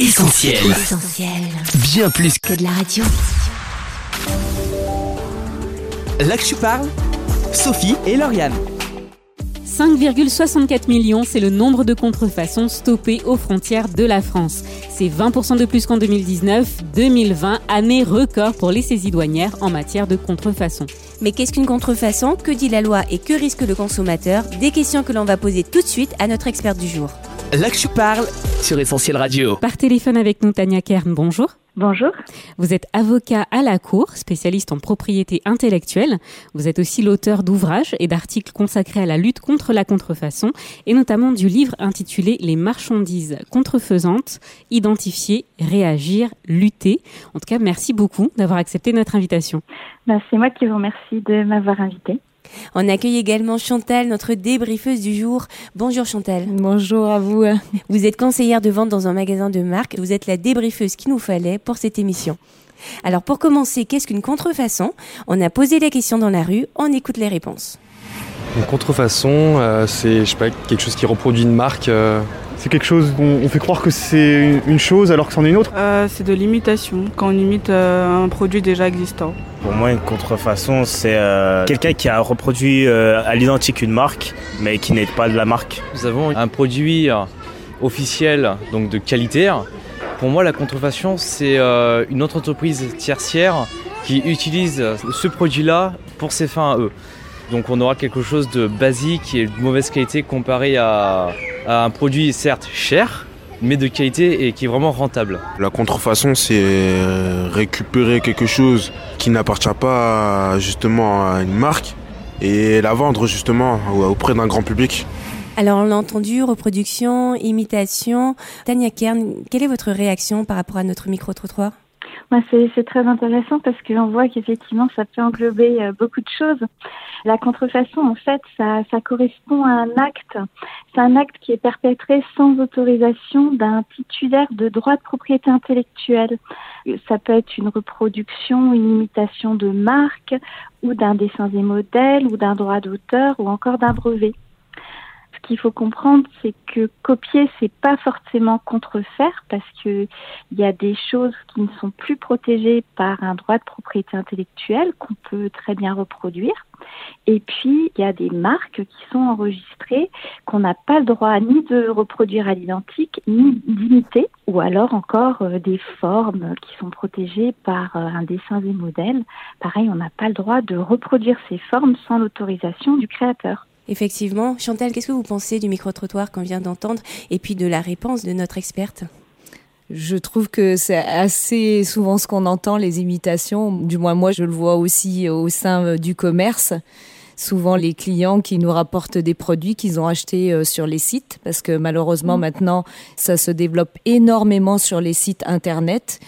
Essentiel. Essentiel. Bien plus Que de la radio. là que tu parles, Sophie et Lauriane. 5,64 millions, c'est le nombre de contrefaçons stoppées aux frontières de la France. C'est 20% de plus qu'en 2019, 2020, année record pour les saisies douanières en matière de contrefaçon. Mais qu'est-ce qu'une contrefaçon? Que dit la loi et que risque le consommateur? Des questions que l'on va poser tout de suite à notre experte du jour. Là que tu parles sur Essentiel Radio. Par téléphone avec nous, Tania Kern, bonjour. Bonjour. Vous êtes avocat à la Cour, spécialiste en propriété intellectuelle. Vous êtes aussi l'auteur d'ouvrages et d'articles consacrés à la lutte contre la contrefaçon et notamment du livre intitulé Les marchandises contrefaisantes, identifier, réagir, lutter. En tout cas, merci beaucoup d'avoir accepté notre invitation. Ben, c'est moi qui vous remercie de m'avoir invité. On accueille également Chantal, notre débriefeuse du jour. Bonjour Chantal. Bonjour à vous. Vous êtes conseillère de vente dans un magasin de marque. Vous êtes la débriefeuse qu'il nous fallait pour cette émission. Alors pour commencer, qu'est-ce qu'une contrefaçon? On a posé la question dans la rue, on écoute les réponses. Une contrefaçon, euh, c'est je sais pas quelque chose qui reproduit une marque. euh, C'est quelque chose où on fait croire que c'est une chose alors que c'en est une autre? Euh, c'est de l'imitation, quand on imite euh, un produit déjà existant. Pour moi, une contrefaçon, c'est euh, quelqu'un qui a reproduit euh, à l'identique une marque, mais qui n'est pas de la marque. Nous avons un produit officiel, donc de qualité. Pour moi, la contrefaçon, c'est euh, une autre entreprise tertiaire qui utilise ce produit-là pour ses fins à eux. Donc on aura quelque chose de basique et de mauvaise qualité comparé à, à un produit certes cher, mais de qualité et qui est vraiment rentable. La contrefaçon, c'est récupérer quelque chose qui n'appartient pas justement à une marque et la vendre justement auprès d'un grand public. Alors on l'a entendu, reproduction, imitation. Tania Kern, quelle est votre réaction par rapport à notre micro-trottoir? C'est très intéressant parce qu'on voit qu'effectivement, ça peut englober euh, beaucoup de choses. La contrefaçon, en fait, ça, ça correspond à un acte. C'est un acte qui est perpétré sans autorisation d'un titulaire de droit de propriété intellectuelle. Ça peut être une reproduction, une imitation de marque, ou d'un dessin des modèles, ou d'un droit d'auteur, ou encore d'un brevet. Ce qu'il faut comprendre, c'est que copier, c'est pas forcément contrefaire parce que il y a des choses qui ne sont plus protégées par un droit de propriété intellectuelle qu'on peut très bien reproduire. Et puis, il y a des marques qui sont enregistrées qu'on n'a pas le droit ni de reproduire à l'identique, ni d'imiter, ou alors encore euh, des formes qui sont protégées par euh, un dessin des modèles. Pareil, on n'a pas le droit de reproduire ces formes sans l'autorisation du créateur. Effectivement. Chantal, qu'est-ce que vous pensez du micro-trottoir qu'on vient d'entendre et puis de la réponse de notre experte? Je trouve que c'est assez souvent ce qu'on entend, les imitations. Du moins, moi, je le vois aussi au sein euh, du commerce. Souvent, les clients qui nous rapportent des produits qu'ils ont achetés euh, sur les sites, parce que malheureusement, maintenant, ça se développe énormément sur les sites Internet.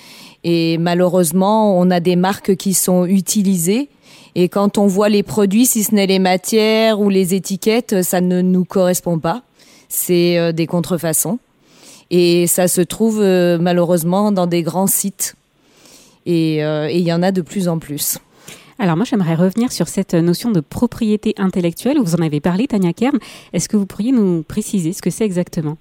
Et malheureusement, on a des marques qui sont utilisées. Et quand on voit les produits, si ce n'est les matières ou les étiquettes, ça ne nous correspond pas. C'est euh, des contrefaçons. Et ça se trouve euh, malheureusement dans des grands sites. Euh, et il y en a de plus en plus. Alors moi, j'aimerais revenir sur cette notion de propriété intellectuelle. Vous en avez parlé, Tania Kern. Est-ce que vous pourriez nous préciser ce que c'est exactement?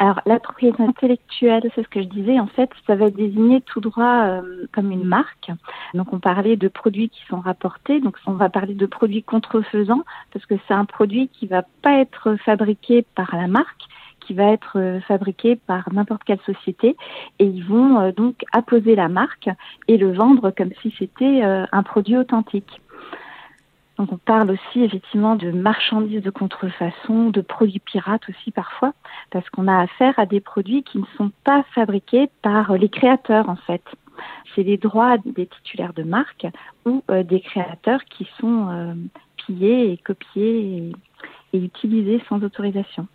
Alors, la propriété intellectuelle, c'est ce que je disais, en fait, ça va désigner tout droit euh, comme une marque. Donc, on parlait de produits qui sont rapportés. Donc, on va parler de produits contrefaisants parce que c'est un produit qui va pas être fabriqué par la marque, qui va être euh, fabriqué par n'importe quelle société et ils vont euh, donc apposer la marque et le vendre comme si c'était euh, un produit authentique. Donc on parle aussi effectivement de marchandises de contrefaçon, de produits pirates aussi parfois, parce qu'on a affaire à des produits qui ne sont pas fabriqués par les créateurs en fait. C'est les droits des titulaires de marque ou euh, des créateurs qui sont euh, pillés et copiés et utilisés sans autorisation.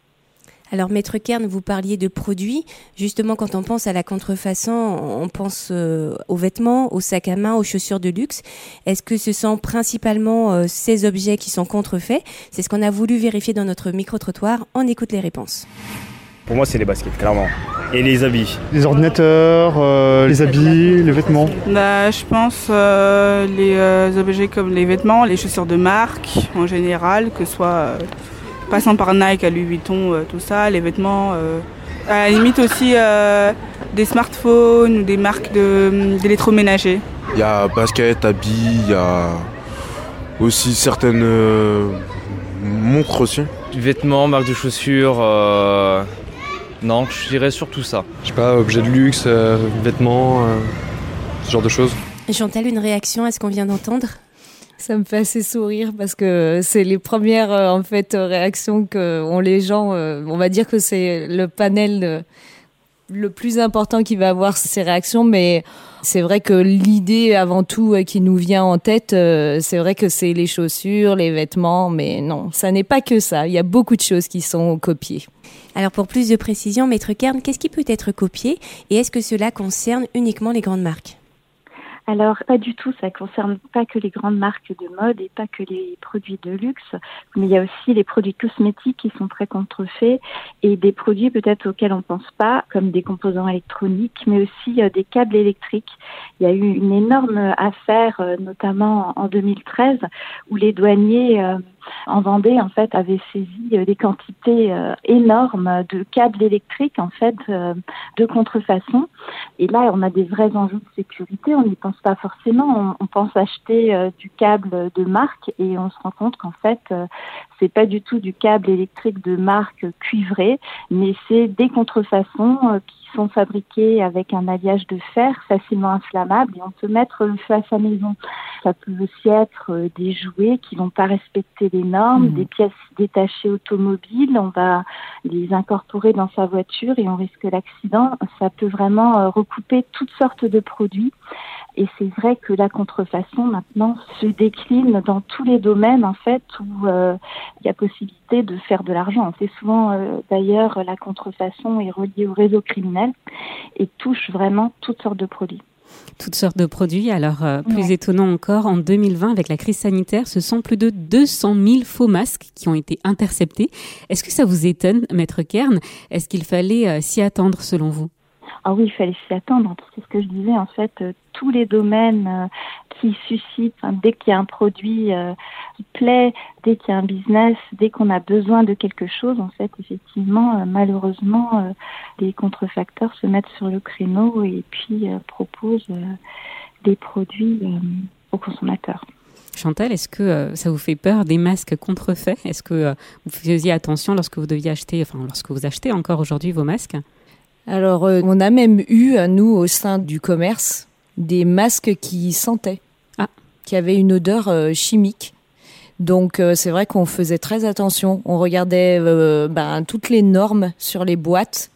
Alors, Maître Kern, vous parliez de produits. Justement, quand on pense à la contrefaçon, on pense euh, aux vêtements, aux sacs à main, aux chaussures de luxe. Est-ce que ce sont principalement euh, ces objets qui sont contrefaits? C'est ce qu'on a voulu vérifier dans notre micro-trottoir. On écoute les réponses. Pour moi, c'est les baskets, clairement. Et les habits. Les ordinateurs, euh, les habits, les vêtements. Bah, je pense euh, les euh, objets comme les vêtements, les chaussures de marque en général, que ce soit euh, passant par Nike à Louis Vuitton, euh, tout ça, les vêtements. euh, à la limite aussi euh, des smartphones ou des marques d'électroménager. Il y a basket, habits, il y a aussi certaines euh, montres aussi. Vêtements, marques de chaussures. Euh, non, je dirais surtout ça. Je sais pas, objets de luxe, euh, vêtements, ce genre de choses. Chantal, une réaction à ce qu'on vient d'entendre? Ça me fait assez sourire parce que c'est les premières en fait réactions que ont les gens. on va dire que c'est le panel le plus important qui va avoir ces réactions, mais c'est vrai que l'idée avant tout euh, qui nous vient en tête, euh, c'est vrai que c'est les chaussures, les vêtements, mais non, ça n'est pas que ça. Il y a beaucoup de choses qui sont copiées. Alors pour plus de précision, Maître Kern, qu'est-ce qui peut être copié et est-ce que cela concerne uniquement les grandes marques? Alors, pas du tout, ça concerne pas que les grandes marques de mode et pas que les produits de luxe, mais il y a aussi les produits cosmétiques qui sont très contrefaits et des produits peut-être auxquels on pense pas, comme des composants électroniques, mais aussi euh, des câbles électriques. Il y a eu une énorme affaire, euh, notamment en 2013, où les douaniers euh, en Vendée, en fait, avaient saisi des quantités énormes de câbles électriques, en fait, de contrefaçon. Et là, on a des vrais enjeux de sécurité. On n'y pense pas forcément. On, pense acheter euh, du câble de marque et on se rend compte qu'en fait, euh, c'est pas du tout du câble électrique de marque cuivré, mais c'est des contrefaçons euh, sont fabriqués avec un alliage de fer facilement inflammable et on peut mettre le feu à sa maison. Ça peut aussi être euh, des jouets qui vont pas respecter les normes, mmh. des pièces détachées automobiles, on va les incorporer dans sa voiture et on risque l'accident. Ça peut vraiment euh, recouper toutes sortes de produits. Et c'est vrai que la contrefaçon maintenant se décline dans tous les domaines en fait où euh, il y a possibilité de faire de l'argent. C'est souvent d'ailleurs la contrefaçon est reliée au réseau criminel et touche vraiment toutes sortes de produits toutes sortes de produits. Alors, euh, plus étonnant encore, en 2020, avec la crise sanitaire, ce sont plus de 200 000 faux masques qui ont été interceptés. Est-ce que ça vous étonne, Maître Kern? Est-ce qu'il fallait euh, s'y attendre selon vous? Ah oui, il fallait s'y attendre. C'est ce que je disais, en fait, euh, tous les domaines euh, qui suscitent, dès qu'il y a un produit euh, qui plaît, dès qu'il y a un business, dès qu'on a besoin de quelque chose, en fait, effectivement, malheureusement, les contrefacteurs se mettent sur le créneau et puis proposent des produits aux consommateurs. Chantal, est-ce que ça vous fait peur des masques contrefaits? Est-ce que vous faisiez attention lorsque vous deviez acheter, enfin lorsque vous achetez encore aujourd'hui vos masques? Alors, euh, on a même eu, nous, au sein du commerce, des masques qui sentaient, ah. qui avaient une odeur euh, chimique. Donc, euh, c'est vrai qu'on faisait très attention. On regardait ben, toutes les normes sur les boîtes.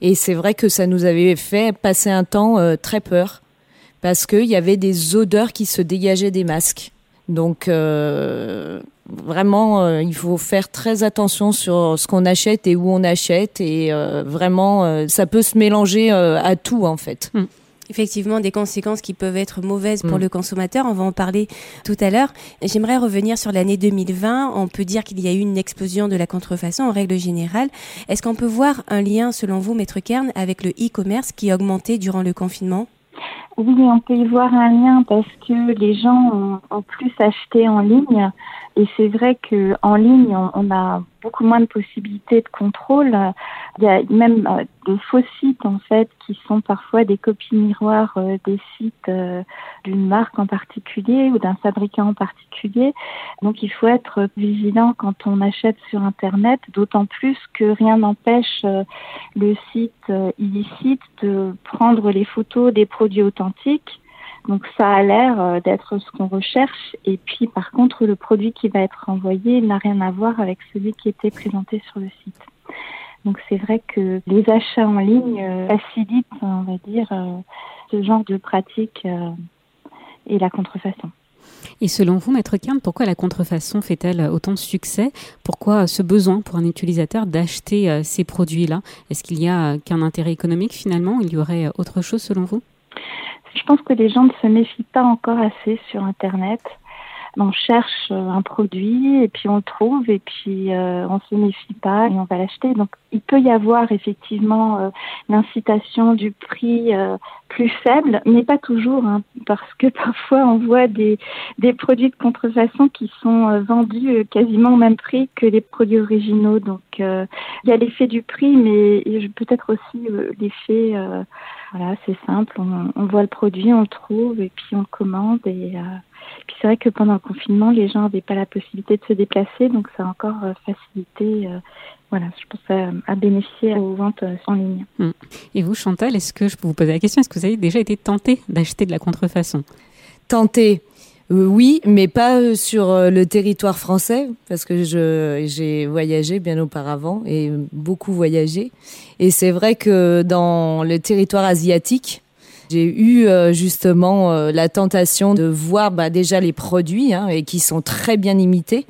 Et c'est vrai que ça nous avait fait passer un temps très peur parce qu'il y avait des odeurs qui se dégageaient des masques. Donc, vraiment, euh, il faut faire très attention sur ce qu'on achète et où on achète. Et euh, vraiment, euh, ça peut se mélanger à tout, en fait. Hmm. Effectivement, des conséquences qui peuvent être mauvaises pour hmm. le consommateur. On va en parler tout à l'heure. J'aimerais revenir sur l'année 2020. On peut dire qu'il y a eu une explosion de la contrefaçon en règle générale. Est-ce qu'on peut voir un lien, selon vous, Maître Kern, avec le e-commerce qui a augmenté durant le confinement? Oui, on peut y voir un lien parce que les gens ont, plus acheté en ligne et c'est vrai que en ligne on, a beaucoup moins de possibilités de contrôle. Il y a même euh, des faux sites en fait qui sont parfois des copies miroirs euh, des sites euh, d'une marque en particulier ou d'un fabricant en particulier. Donc il faut être vigilant quand on achète sur internet, d'autant plus que rien n'empêche le site illicite de prendre les photos des produits authentiques donc ça a l'air euh, d'être ce qu'on recherche. Et puis par contre, le produit qui va être envoyé n'a rien à voir avec celui qui était présenté sur le site. Donc c'est vrai que les achats en ligne euh, facilitent, on va dire, euh, ce genre de pratique et la contrefaçon. Et selon vous, Maître Kern, pourquoi la contrefaçon fait-elle autant de succès? Pourquoi ce besoin pour un utilisateur d'acheter ces produits-là? Est-ce qu'il n'y a qu'un intérêt économique finalement? Il y aurait autre chose selon vous? Je pense que les gens ne se méfient pas encore assez sur Internet. on cherche un produit et puis on le trouve et puis on se méfie pas et on va l'acheter. Donc il peut y avoir effectivement l'incitation du prix plus faible, mais pas toujours, hein, parce que parfois on voit des, des produits de contrefaçon qui sont vendus quasiment au même prix que les produits originaux. Donc il y a l'effet du prix, mais peut-être aussi l'effet voilà, c'est simple. On, voit le produit, on le trouve et puis on le commande. Et euh, puis c'est vrai que pendant le confinement, les gens n'avaient pas la possibilité de se déplacer, donc ça a encore euh, facilité. Euh, voilà, je pense à, bénéficier aux ventes en ligne. Hmm. Et vous, Chantal, est-ce que je peux vous poser la question Est-ce que vous avez déjà été tenté d'acheter de la contrefaçon? Tenté euh, oui, mais pas euh, sur euh, le territoire français, parce que j'ai voyagé bien auparavant et beaucoup voyagé. Et c'est vrai que dans le territoire asiatique, j'ai eu justement la tentation de voir bah, déjà les produits hein, et qui sont très bien imités.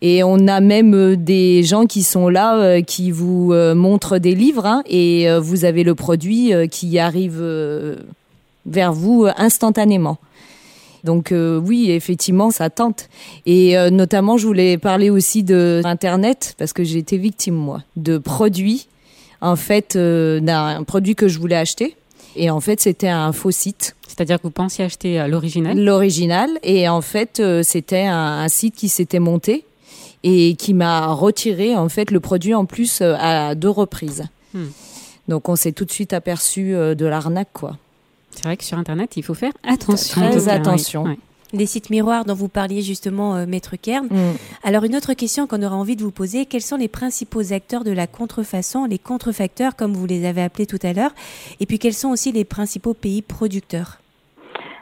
Et on a même des gens qui sont là, qui vous montrent des livres hein, et vous avez le produit qui arrive vers vous instantanément. Donc euh, oui, effectivement, ça tente. Et euh, notamment, je voulais parler aussi de Internet parce que j'ai été victime moi de produits. En fait, euh, d'un produit que je voulais acheter. Et en fait, c'était un faux site. C'est-à-dire que vous pensiez acheter l'original? L'original. Et en fait, c'était un, site qui s'était monté et qui m'a retiré en fait le produit en plus à deux reprises. Hmm. Donc on s'est tout de suite aperçu de l'arnaque quoi. C'est vrai que sur Internet, il faut faire attention. Très attention. Les sites miroirs dont vous parliez justement, euh, Maître Kern. Mm. Alors une autre question qu'on aura envie de vous poser, quels sont les principaux acteurs de la contrefaçon, les contrefacteurs comme vous les avez appelés tout à l'heure, et puis quels sont aussi les principaux pays producteurs?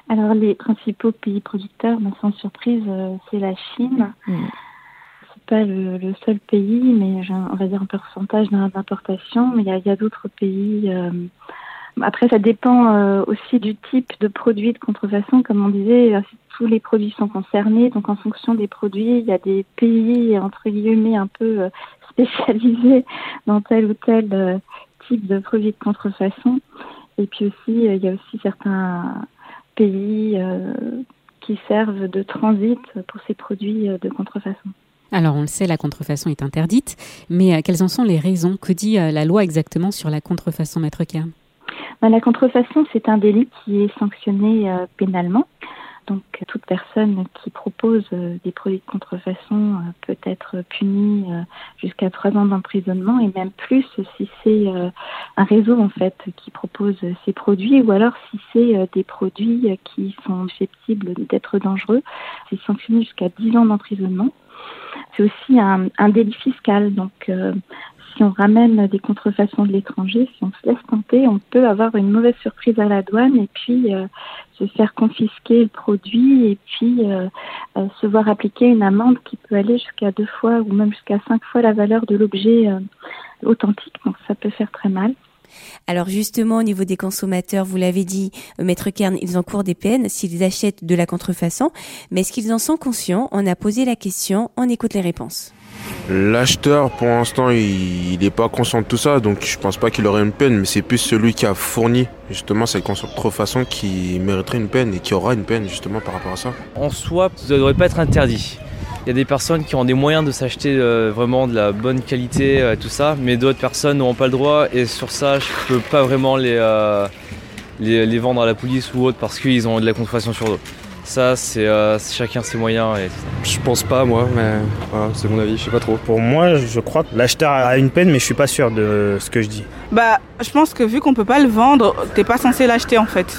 Alors les principaux pays producteurs, sans surprise, euh, c'est la Chine. Mm. C'est pas le, seul pays, mais on va dire un pourcentage d'importation, mais il y a, d'autres pays. Euh, après, ça dépend euh, aussi du type de produit de contrefaçon. Comme on disait, euh, tous les produits sont concernés. Donc, en fonction des produits, il y a des pays, entre guillemets, un peu euh, spécialisés dans tel ou tel type de produit de contrefaçon. Et puis aussi, il y a aussi certains pays qui servent de transit pour ces produits de contrefaçon. Alors on le sait, la contrefaçon est interdite, mais quelles en sont les raisons? Que dit la loi exactement sur la contrefaçon, Maître Kern ben, la contrefaçon, c'est un délit qui est sanctionné euh, pénalement. Donc toute personne qui propose euh, des produits de contrefaçon euh, peut être punie jusqu'à trois ans d'emprisonnement et même plus si c'est un réseau en fait qui propose ces produits ou alors si c'est des produits qui sont susceptibles d'être dangereux, c'est sanctionné jusqu'à dix ans d'emprisonnement. C'est aussi un, délit fiscal, donc si on ramène des contrefaçons de l'étranger, si on se laisse tenter, on peut avoir une mauvaise surprise à la douane et puis euh, se faire confisquer le produit et puis euh, euh, se voir appliquer une amende qui peut aller jusqu'à deux fois ou même jusqu'à cinq fois la valeur de l'objet authentique. Donc ça peut faire très mal. Alors justement, au niveau des consommateurs, vous l'avez dit, Maître Kern, ils encourent des peines s'ils achètent de la contrefaçon. Mais est-ce qu'ils en sont conscients? On a posé la question, on écoute les réponses. L'acheteur, pour l'instant, il n'est pas conscient de tout ça, donc je pense pas qu'il aurait une peine, mais c'est plus celui qui a fourni justement cette contrefaçon qui mériterait une peine et qui aura une peine justement par rapport à ça. En soi, ça ne devrait pas être interdit. Il y a des personnes qui ont des moyens de s'acheter euh, vraiment de la bonne qualité, euh, tout ça, mais d'autres personnes n'ont pas le droit et sur ça, je peux pas vraiment les, euh, les, les, vendre à la police ou autre parce qu'ils ont de la contrefaçon sur eux. Ça, euh, c'est chacun ses moyens. Et... Je pense pas, moi, mais c'est mon avis, je sais pas trop. Pour moi, je crois que l'acheteur a une peine, mais je suis pas sûr de ce que je dis. Bah, je pense que vu qu'on peut pas le vendre, t'es pas censé l'acheter en fait.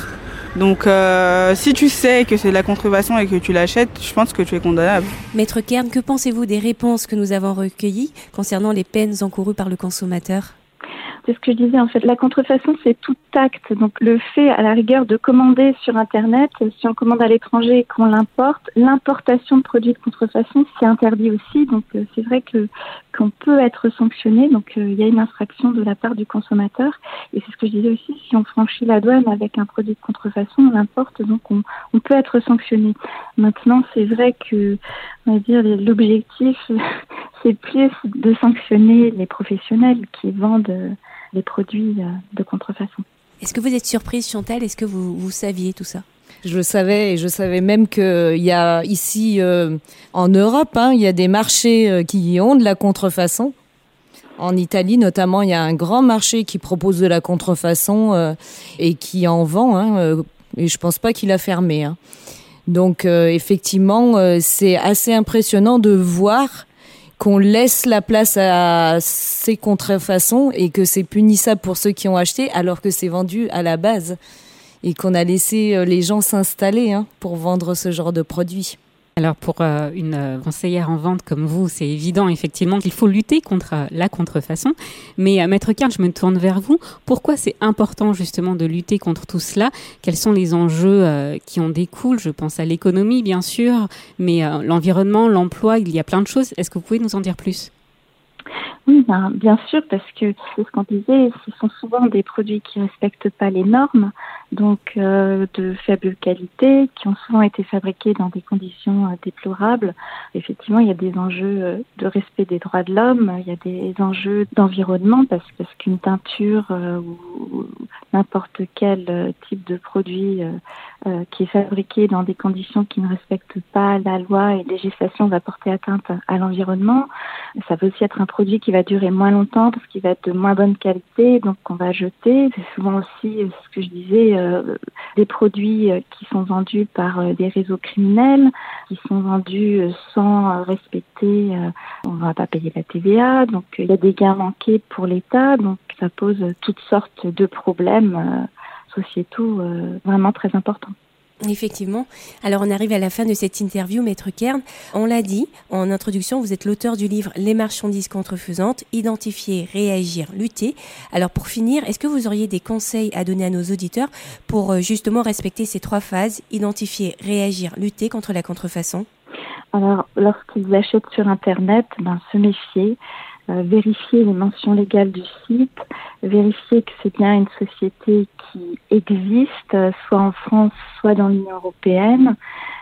Donc, euh, si tu sais que c'est de la contrefaçon et que tu l'achètes, je pense que tu es condamnable. Maître Kern, que pensez-vous des réponses que nous avons recueillies concernant les peines encourues par le consommateur? C'est ce que je disais en fait. La contrefaçon, c'est tout acte. Donc le fait, à la rigueur, de commander sur Internet, si on commande à l'étranger et qu'on l'importe, l'importation de produits de contrefaçon, c'est interdit aussi. Donc euh, c'est vrai que qu'on peut être sanctionné. Donc euh, il y a une infraction de la part du consommateur. Et c'est ce que je disais aussi. Si on franchit la douane avec un produit de contrefaçon, on l'importe, donc on, on peut être sanctionné. Maintenant, c'est vrai que, on va dire, l'objectif, c'est plus de sanctionner les professionnels qui vendent les produits euh, de contrefaçon. Est-ce que vous êtes surprise, Chantal? Est-ce que vous, vous saviez tout ça? Je le savais et je savais même qu'il y a ici euh, en Europe, hein, il y a des marchés euh, qui ont de la contrefaçon. En Italie, notamment, il y a un grand marché qui propose de la contrefaçon euh, et qui en vend. Hein, euh, et je pense pas qu'il a fermé. Hein. Donc, euh, effectivement, euh, c'est assez impressionnant de voir qu'on laisse la place à ces contrefaçons et que c'est punissable pour ceux qui ont acheté alors que c'est vendu à la base et qu'on a laissé euh, les gens s'installer hein, pour vendre ce genre de produits. Alors pour euh, une euh, conseillère en vente comme vous, c'est évident effectivement qu'il faut lutter contre euh, la contrefaçon. Mais Maître Karl, je me tourne vers vous. Pourquoi c'est important justement de lutter contre tout cela? Quels sont les enjeux qui en découlent? Je pense à l'économie bien sûr, mais l'environnement, l'emploi, il y a plein de choses. Est-ce que vous pouvez nous en dire plus? Oui, ben, bien sûr, parce que c'est ce qu'on disait, ce sont souvent des produits qui respectent pas les normes, donc euh, de faible qualité, qui ont souvent été fabriqués dans des conditions euh, déplorables. Effectivement, il y a des enjeux euh, de respect des droits de l'homme, il y a des enjeux d'environnement, parce, qu'une teinture euh, ou, n'importe quel euh, type de produit qui est fabriqué dans des conditions qui ne respectent pas la loi et législation va porter atteinte à l'environnement. Ça peut aussi être un produit qui va durer moins longtemps parce qu'il va être de moins bonne qualité, donc qu'on va jeter. C'est souvent aussi euh, ce que je disais, euh, des produits euh, qui sont vendus par euh, des réseaux criminels, qui sont vendus sans respecter, euh, on va pas payer la TVA, donc il y a des gains manqués pour l'État, donc ça pose toutes sortes de problèmes euh, sociétaux vraiment très importants. Effectivement. Alors on arrive à la fin de cette interview, Maître Kern. On l'a dit en introduction, vous êtes l'auteur du livre Les marchandises contrefaisantes, identifier, réagir, lutter. Alors pour finir, est-ce que vous auriez des conseils à donner à nos auditeurs pour euh, justement respecter ces trois phases, identifier, réagir, lutter contre la contrefaçon? Alors, lorsqu'ils achètent sur Internet, ben, se méfier, vérifier les mentions légales du site, vérifier que c'est bien une société qui existe, euh, soit en France, soit dans l'Union européenne.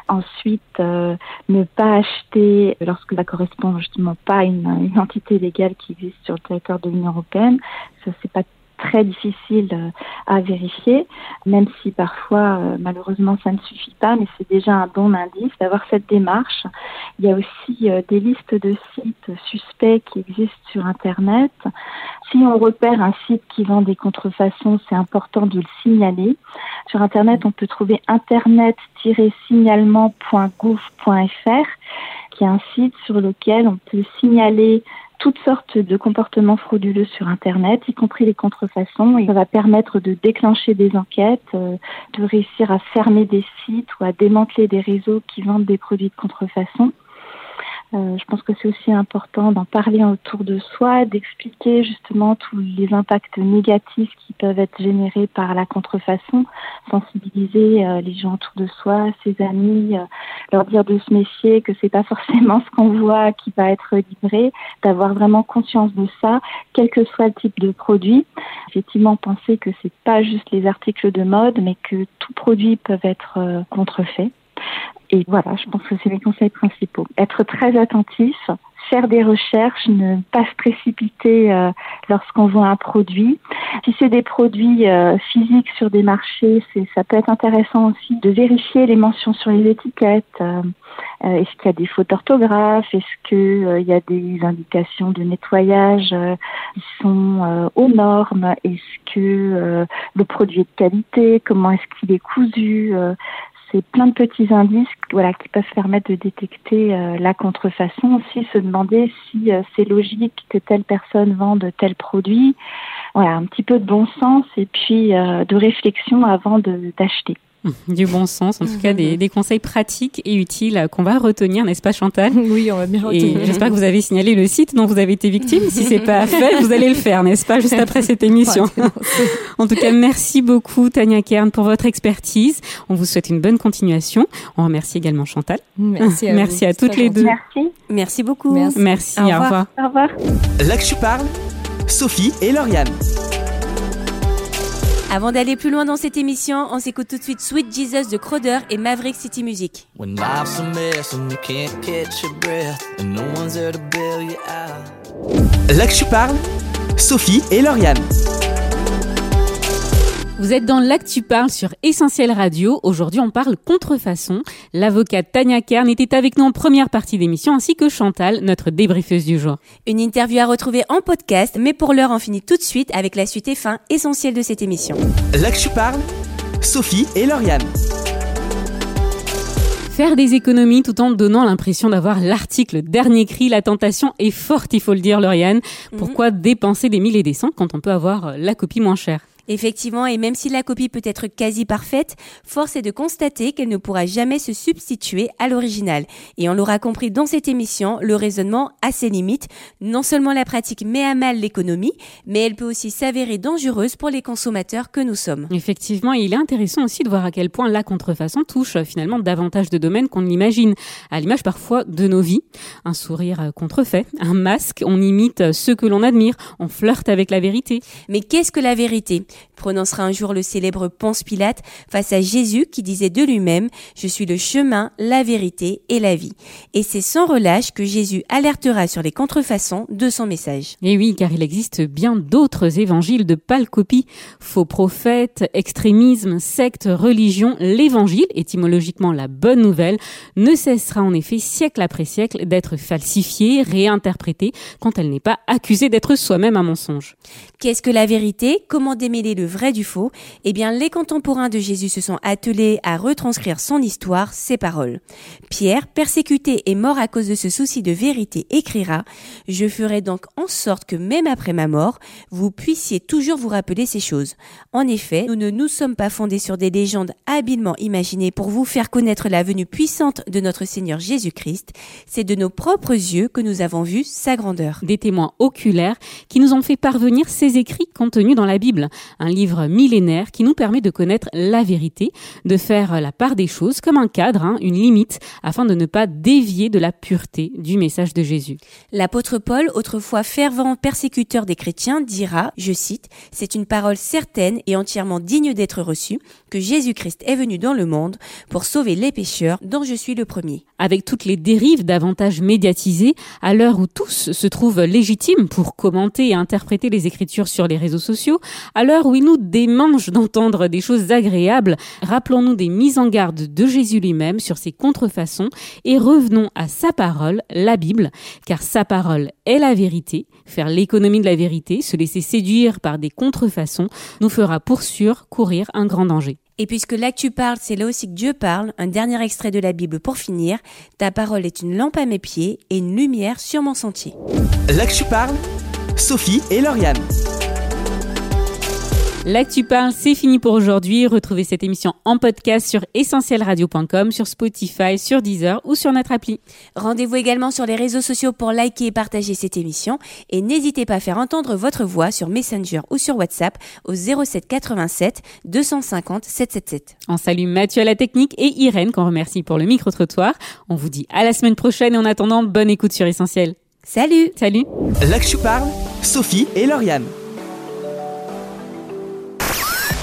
Ensuite, euh, ne pas acheter lorsque ça correspond justement pas à une, une entité légale qui existe sur le territoire de l'Union européenne. Ça, c'est pas très difficile euh, à vérifier, même si parfois, euh, malheureusement, ça ne suffit pas, mais c'est déjà un bon indice d'avoir cette démarche. Il y a aussi euh, des listes de sites suspects qui existent sur Internet. Si on repère un site qui vend des contrefaçons, c'est important de le signaler. Sur Internet, on peut trouver internet-signalement.gouv.fr, qui est un site sur lequel on peut signaler toutes sortes de comportements frauduleux sur Internet, y compris les contrefaçons, et ça va permettre de déclencher des enquêtes, euh, de réussir à fermer des sites ou à démanteler des réseaux qui vendent des produits de contrefaçon. Euh, je pense que c'est aussi important d'en parler autour de soi, d'expliquer justement tous les impacts négatifs qui peuvent être générés par la contrefaçon, sensibiliser euh, les gens autour de soi, ses amis, euh, leur dire de se méfier, que c'est pas forcément ce qu'on voit qui va être livré, d'avoir vraiment conscience de ça, quel que soit le type de produit. Effectivement, penser que c'est pas juste les articles de mode, mais que tout produit peut être contrefait. Et voilà, je pense que c'est les conseils principaux. Être très attentif, faire des recherches, ne pas se précipiter euh, lorsqu'on voit un produit. Si c'est des produits euh, physiques sur des marchés, c'est, ça peut être intéressant aussi de vérifier les mentions sur les étiquettes. Euh, euh, est-ce qu'il y a des fautes d'orthographe Est-ce qu'il euh, y a des indications de nettoyage euh, qui sont aux normes Est-ce que le produit est de qualité Comment est-ce qu'il est cousu c'est plein de petits indices voilà, qui peuvent permettre de détecter euh, la contrefaçon. Aussi se demander si euh, c'est logique que telle personne vende tel produit. Voilà, un petit peu de bon sens et puis euh, de réflexion avant d'acheter. Du bon sens, en tout cas des, des conseils pratiques et utiles euh, qu'on va retenir, n'est-ce pas Chantal Oui, on va bien Et retenir. j'espère que vous avez signalé le site dont vous avez été victime. Si c'est pas fait, vous allez le faire, n'est-ce pas, juste après cette émission. En tout cas, merci beaucoup Tania Kern pour votre expertise. On vous souhaite une bonne continuation. On remercie également Chantal. Merci à merci vous, à c'est toutes les deux. Merci. Merci beaucoup. Merci. Merci, Au au revoir. revoir. Au revoir. Là que je parle, Sophie et Lauriane. Avant d'aller plus loin dans cette émission, on s'écoute tout de suite Sweet Jesus de Crowder et Maverick City Music. When life's a mess and you can't catch your breath and no one's there to bail you out. Là que je parle, Sophie et Lauriane. Vous êtes dans l'actu parle sur Essentiel Radio. Aujourd'hui, on parle contrefaçon. L'avocate Tania Kern était avec nous en première partie d'émission, ainsi que Chantal, notre débriefeuse du jour. Une interview à retrouver en podcast, mais pour l'heure, on finit tout de suite avec la suite et fin essentielle de cette émission. L'actu parle, Sophie et Lauriane. Faire des économies tout en donnant l'impression d'avoir l'article dernier cri, la tentation est forte, il faut le dire, Lauriane. Pourquoi dépenser des mille et des cents quand on peut avoir la copie moins chère? Effectivement, et même si la copie peut être quasi parfaite, force est de constater qu'elle ne pourra jamais se substituer à l'original. Et on l'aura compris dans cette émission, le raisonnement a ses limites. Non seulement la pratique met à mal l'économie, mais elle peut aussi s'avérer dangereuse pour les consommateurs que nous sommes. Effectivement, il est intéressant aussi de voir à quel point la contrefaçon touche euh, finalement davantage de domaines qu'on ne l'imagine. À l'image parfois de nos vies. Un sourire euh, contrefait, un masque, on imite euh, ceux que l'on admire, on flirte avec la vérité. Mais qu'est-ce que la vérité? Prononcera un jour le célèbre Ponce Pilate face à Jésus qui disait de lui-même Je suis le chemin, la vérité et la vie. Et c'est sans relâche que Jésus alertera sur les contrefaçons de son message. Et oui, car il existe bien d'autres évangiles de pâle copie. Faux prophètes, extrémisme, secte, religion, l'évangile, étymologiquement la bonne nouvelle, ne cessera en effet siècle après siècle d'être falsifié, réinterprété, quand elle n'est pas accusée d'être soi-même un mensonge. Qu'est-ce que la vérité? Comment démêler le vrai du faux Eh bien, les contemporains de Jésus se sont attelés à retranscrire son histoire, ses paroles. Pierre, persécuté et mort à cause de ce souci de vérité, écrira Je ferai donc en sorte que même après ma mort, vous puissiez toujours vous rappeler ces choses. En effet, nous ne nous sommes pas fondés sur des légendes habilement imaginées pour vous faire connaître la venue puissante de notre Seigneur Jésus-Christ. C'est de nos propres yeux que nous avons vu sa grandeur. Des témoins oculaires qui nous ont fait parvenir ces écrits contenus dans la Bible, un livre millénaire qui nous permet de connaître la vérité, de faire la part des choses comme un cadre, hein, une limite, afin de ne pas dévier de la pureté du message de Jésus. L'apôtre Paul, autrefois fervent persécuteur des chrétiens, dira, je cite, C'est une parole certaine et entièrement digne d'être reçue, que Jésus-Christ est venu dans le monde pour sauver les pécheurs, dont je suis le premier. Avec toutes les dérives davantage médiatisées, à l'heure où tous se trouvent légitimes pour commenter et interpréter les écritures sur les réseaux sociaux, à l'heure où il nous démange d'entendre des choses agréables, rappelons-nous des mises en garde de Jésus lui-même sur ses contrefaçons et revenons à sa parole, la Bible, car sa parole est la vérité. Faire l'économie de la vérité, se laisser séduire par des contrefaçons, nous fera pour sûr courir un grand danger. Et puisque l'actu parle, c'est là aussi que Dieu parle, un dernier extrait de la Bible pour finir. Ta parole est une lampe à mes pieds et une lumière sur mon sentier. L'actu parle, Sophie et Lauriane. L'actu parle, c'est fini pour aujourd'hui. Retrouvez cette émission en podcast sur essentielradio.com, sur Spotify, sur Deezer ou sur notre appli. Rendez-vous également sur les réseaux sociaux pour liker et partager cette émission. Et n'hésitez pas à faire entendre votre voix sur Messenger ou sur WhatsApp au 07 87 250 777. On salue Mathieu à la technique et Irène qu'on remercie pour le micro-trottoir. On vous dit à la semaine prochaine et en attendant, bonne écoute sur Essentiel. Salut Salut L'actu parle, Sophie et Lauriane.